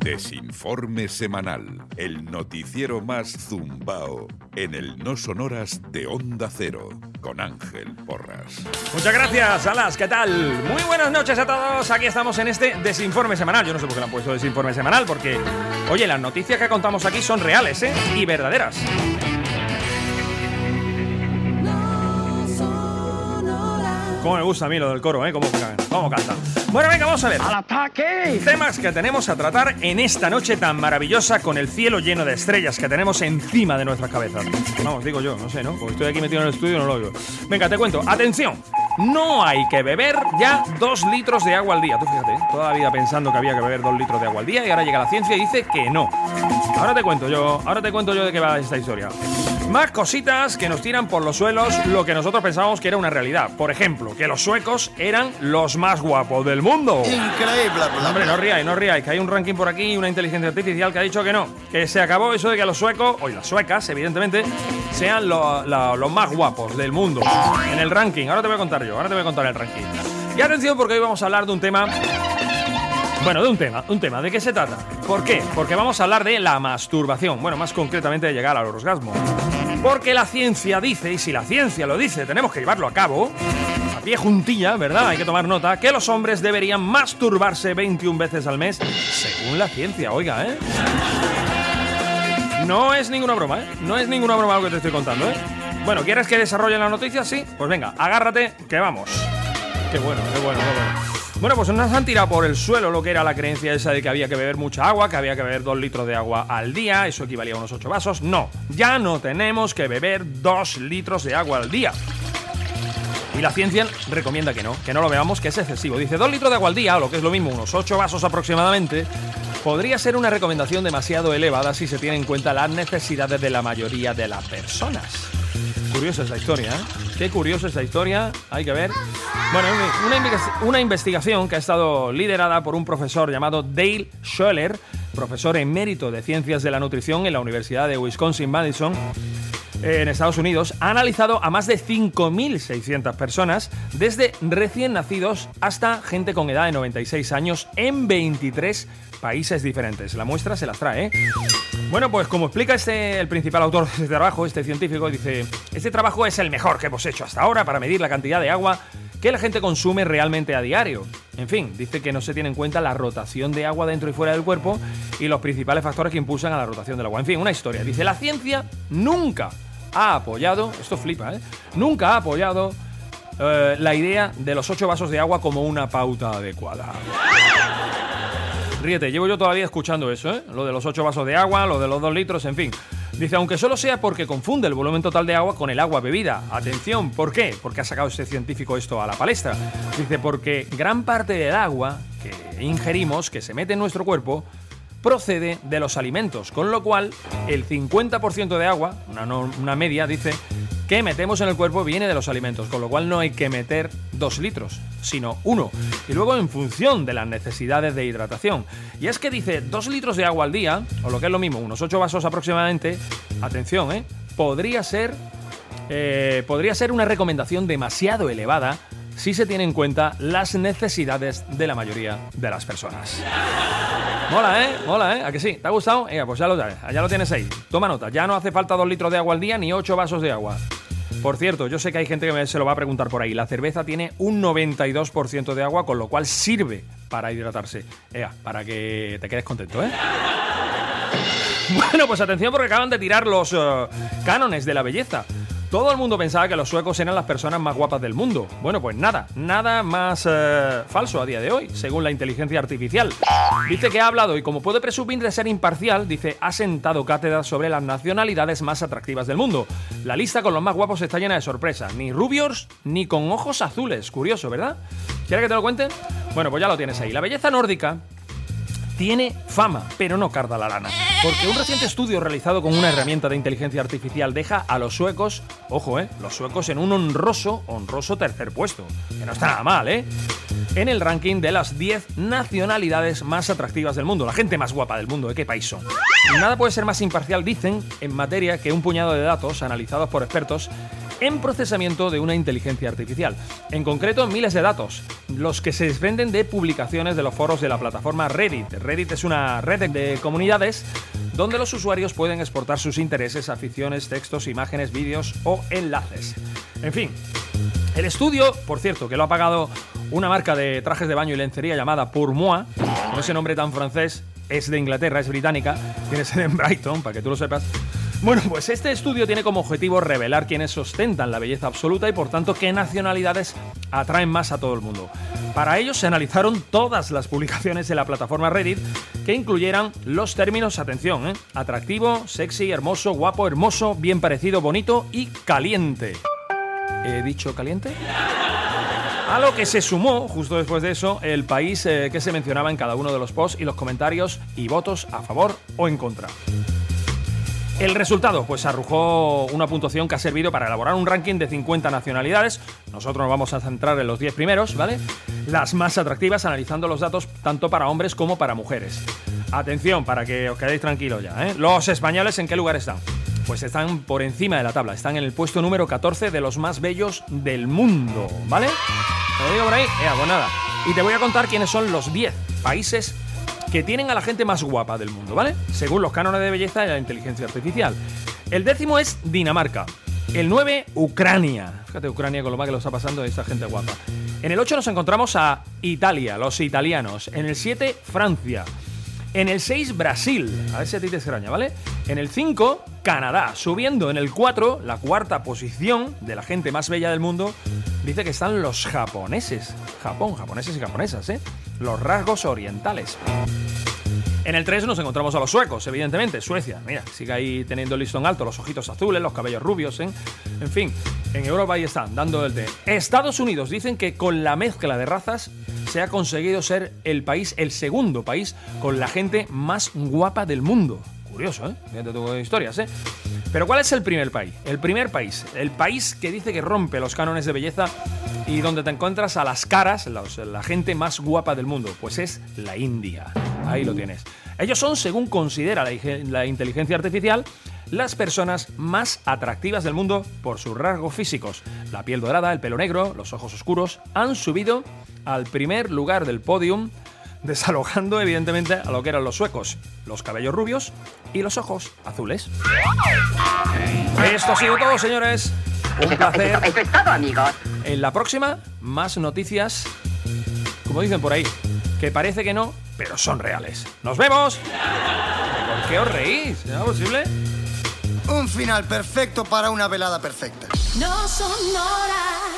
Desinforme semanal, el noticiero más zumbao en el no sonoras de Onda Cero, con Ángel Porras. Muchas gracias, Alas, ¿qué tal? Muy buenas noches a todos, aquí estamos en este Desinforme semanal. Yo no sé por qué le han puesto Desinforme semanal, porque, oye, las noticias que contamos aquí son reales, ¿eh? Y verdaderas. Cómo me gusta a mí lo del coro, ¿eh? Cómo, cómo canta. Bueno, venga, vamos a ver. ¡Al ataque! Temas que tenemos a tratar en esta noche tan maravillosa con el cielo lleno de estrellas que tenemos encima de nuestras cabezas. Vamos, digo yo, no sé, ¿no? Porque estoy aquí metido en el estudio y no lo oigo. Venga, te cuento. Atención. No hay que beber ya dos litros de agua al día. Tú fíjate, ¿eh? toda la vida pensando que había que beber dos litros de agua al día y ahora llega la ciencia y dice que no. Ahora te cuento yo, ahora te cuento yo de qué va esta historia. Más cositas que nos tiran por los suelos lo que nosotros pensábamos que era una realidad. Por ejemplo, que los suecos eran los más guapos del mundo. Increíble. bla, Hombre, no ríais, no ríais, que hay un ranking por aquí y una inteligencia artificial que ha dicho que no, que se acabó eso de que los suecos, o las suecas, evidentemente, sean lo- los más guapos del mundo en el ranking. Ahora te voy a contar yo, ahora te voy a contar el ranking. Y atención porque hoy vamos a hablar de un tema bueno, de un tema, un tema, ¿de qué se trata? ¿Por qué? Porque vamos a hablar de la masturbación, bueno, más concretamente de llegar al orgasmo. Porque la ciencia dice, y si la ciencia lo dice, tenemos que llevarlo a cabo, a pie juntilla, ¿verdad? Hay que tomar nota, que los hombres deberían masturbarse 21 veces al mes, según la ciencia, oiga, ¿eh? No es ninguna broma, ¿eh? No es ninguna broma lo que te estoy contando, ¿eh? Bueno, ¿quieres que desarrolle la noticia? Sí, pues venga, agárrate, que vamos. Qué bueno, qué bueno, qué bueno. Bueno, pues nos han tirado por el suelo lo que era la creencia esa de que había que beber mucha agua, que había que beber dos litros de agua al día, eso equivalía a unos ocho vasos. No, ya no tenemos que beber dos litros de agua al día. Y la ciencia recomienda que no, que no lo veamos, que es excesivo. Dice, dos litros de agua al día, o lo que es lo mismo, unos ocho vasos aproximadamente, podría ser una recomendación demasiado elevada si se tiene en cuenta las necesidades de la mayoría de las personas. Curiosa esta historia, ¿eh? Qué curiosa esta historia, hay que ver. Bueno, una, una investigación que ha estado liderada por un profesor llamado Dale Scholler, profesor emérito de Ciencias de la Nutrición en la Universidad de Wisconsin-Madison, en Estados Unidos, ha analizado a más de 5.600 personas, desde recién nacidos hasta gente con edad de 96 años, en 23 países diferentes. La muestra se las trae, ¿eh? Bueno, pues como explica este, el principal autor de este trabajo, este científico, dice, este trabajo es el mejor que hemos hecho hasta ahora para medir la cantidad de agua que la gente consume realmente a diario. En fin, dice que no se tiene en cuenta la rotación de agua dentro y fuera del cuerpo y los principales factores que impulsan a la rotación del agua. En fin, una historia. Dice, la ciencia nunca ha apoyado, esto flipa, ¿eh? Nunca ha apoyado eh, la idea de los ocho vasos de agua como una pauta adecuada. Ríete, llevo yo todavía escuchando eso, ¿eh? Lo de los 8 vasos de agua, lo de los 2 litros, en fin. Dice, aunque solo sea porque confunde el volumen total de agua con el agua bebida. Atención, ¿por qué? Porque ha sacado este científico esto a la palestra. Dice, porque gran parte del agua que ingerimos, que se mete en nuestro cuerpo, procede de los alimentos, con lo cual el 50% de agua, una, media, dice, que metemos en el cuerpo viene de los alimentos, con lo cual no hay que meter dos litros, sino uno. Y luego en función de las necesidades de hidratación. Y es que dice dos litros de agua al día, o lo que es lo mismo, unos ocho vasos aproximadamente, atención, ¿eh? Podría ser, eh, podría ser una recomendación demasiado elevada si se tiene en cuenta las necesidades de la mayoría de las personas. Mola, ¿eh? Mola, ¿eh? ¿A que sí? ¿Te ha gustado? Venga, pues ya lo, ya lo tienes ahí. Toma nota. Ya no hace falta dos litros de agua al día ni ocho vasos de agua. Por cierto, yo sé que hay gente que se lo va a preguntar por ahí. La cerveza tiene un 92% de agua, con lo cual sirve para hidratarse. Ea, para que te quedes contento, ¿eh? Bueno, pues atención porque acaban de tirar los eh, cánones de la belleza. Todo el mundo pensaba que los suecos eran las personas más guapas del mundo. Bueno, pues nada, nada más eh, falso a día de hoy, según la inteligencia artificial. Dice que ha hablado y como puede presumir de ser imparcial, dice, ha sentado cátedra sobre las nacionalidades más atractivas del mundo. La lista con los más guapos está llena de sorpresas, ni rubios ni con ojos azules. Curioso, ¿verdad? ¿Quieres que te lo cuente? Bueno, pues ya lo tienes ahí. La belleza nórdica tiene fama, pero no carda la lana. Porque un reciente estudio realizado con una herramienta de inteligencia artificial deja a los suecos, ojo, eh, los suecos en un honroso, honroso tercer puesto. Que no está nada mal, ¿eh? En el ranking de las 10 nacionalidades más atractivas del mundo, la gente más guapa del mundo, ¿de qué país son? Nada puede ser más imparcial, dicen, en materia que un puñado de datos analizados por expertos en procesamiento de una inteligencia artificial. En concreto, miles de datos, los que se desprenden de publicaciones de los foros de la plataforma Reddit. Reddit es una red de comunidades donde los usuarios pueden exportar sus intereses, aficiones, textos, imágenes, vídeos o enlaces. En fin, el estudio, por cierto, que lo ha pagado una marca de trajes de baño y lencería llamada Pour Moi, con ese nombre tan francés, es de Inglaterra, es británica, tiene sede en Brighton, para que tú lo sepas. Bueno, pues este estudio tiene como objetivo revelar quiénes ostentan la belleza absoluta y por tanto qué nacionalidades atraen más a todo el mundo. Para ello se analizaron todas las publicaciones de la plataforma Reddit que incluyeran los términos, atención, ¿eh? atractivo, sexy, hermoso, guapo, hermoso, bien parecido, bonito y caliente. ¿He dicho caliente? A lo que se sumó, justo después de eso, el país eh, que se mencionaba en cada uno de los posts y los comentarios y votos a favor o en contra. El resultado, pues arrojó una puntuación que ha servido para elaborar un ranking de 50 nacionalidades. Nosotros nos vamos a centrar en los 10 primeros, ¿vale? Las más atractivas, analizando los datos tanto para hombres como para mujeres. Atención, para que os quedéis tranquilos ya, ¿eh? Los españoles, ¿en qué lugar están? Pues están por encima de la tabla, están en el puesto número 14 de los más bellos del mundo, ¿vale? Te lo digo por ahí, eh, pues nada. Y te voy a contar quiénes son los 10 países que tienen a la gente más guapa del mundo, ¿vale? Según los cánones de belleza y la inteligencia artificial. El décimo es Dinamarca. El 9, Ucrania. Fíjate, Ucrania con lo mal que lo está pasando esta gente guapa. En el 8 nos encontramos a Italia, los italianos. En el 7, Francia. En el 6, Brasil. A ver si a ti te extraña, ¿vale? En el 5, Canadá. Subiendo en el 4, la cuarta posición de la gente más bella del mundo, dice que están los japoneses. Japón, japoneses y japonesas, ¿eh? Los rasgos orientales. En el 3 nos encontramos a los suecos, evidentemente. Suecia, mira, sigue ahí teniendo el listón alto, los ojitos azules, los cabellos rubios, ¿eh? En fin, en Europa ahí están, dando el té. Estados Unidos dicen que con la mezcla de razas se ha conseguido ser el país, el segundo país, con la gente más guapa del mundo. Curioso, ¿eh? Fíjate tu historias, ¿eh? Pero ¿cuál es el primer país? El primer país, el país que dice que rompe los cánones de belleza y donde te encuentras a las caras, la gente más guapa del mundo, pues es la India. Ahí lo tienes. Ellos son, según considera la, la inteligencia artificial, las personas más atractivas del mundo por sus rasgos físicos. La piel dorada, el pelo negro, los ojos oscuros han subido al primer lugar del podium, desalojando evidentemente a lo que eran los suecos, los cabellos rubios y los ojos azules. Esto ha sido todo, señores. Un placer. Eso es todo, amigos. En la próxima, más noticias, como dicen por ahí, que parece que no, pero son reales. ¡Nos vemos! ¿Por qué os reís? ¿Es posible? Un final perfecto para una velada perfecta. No sonora.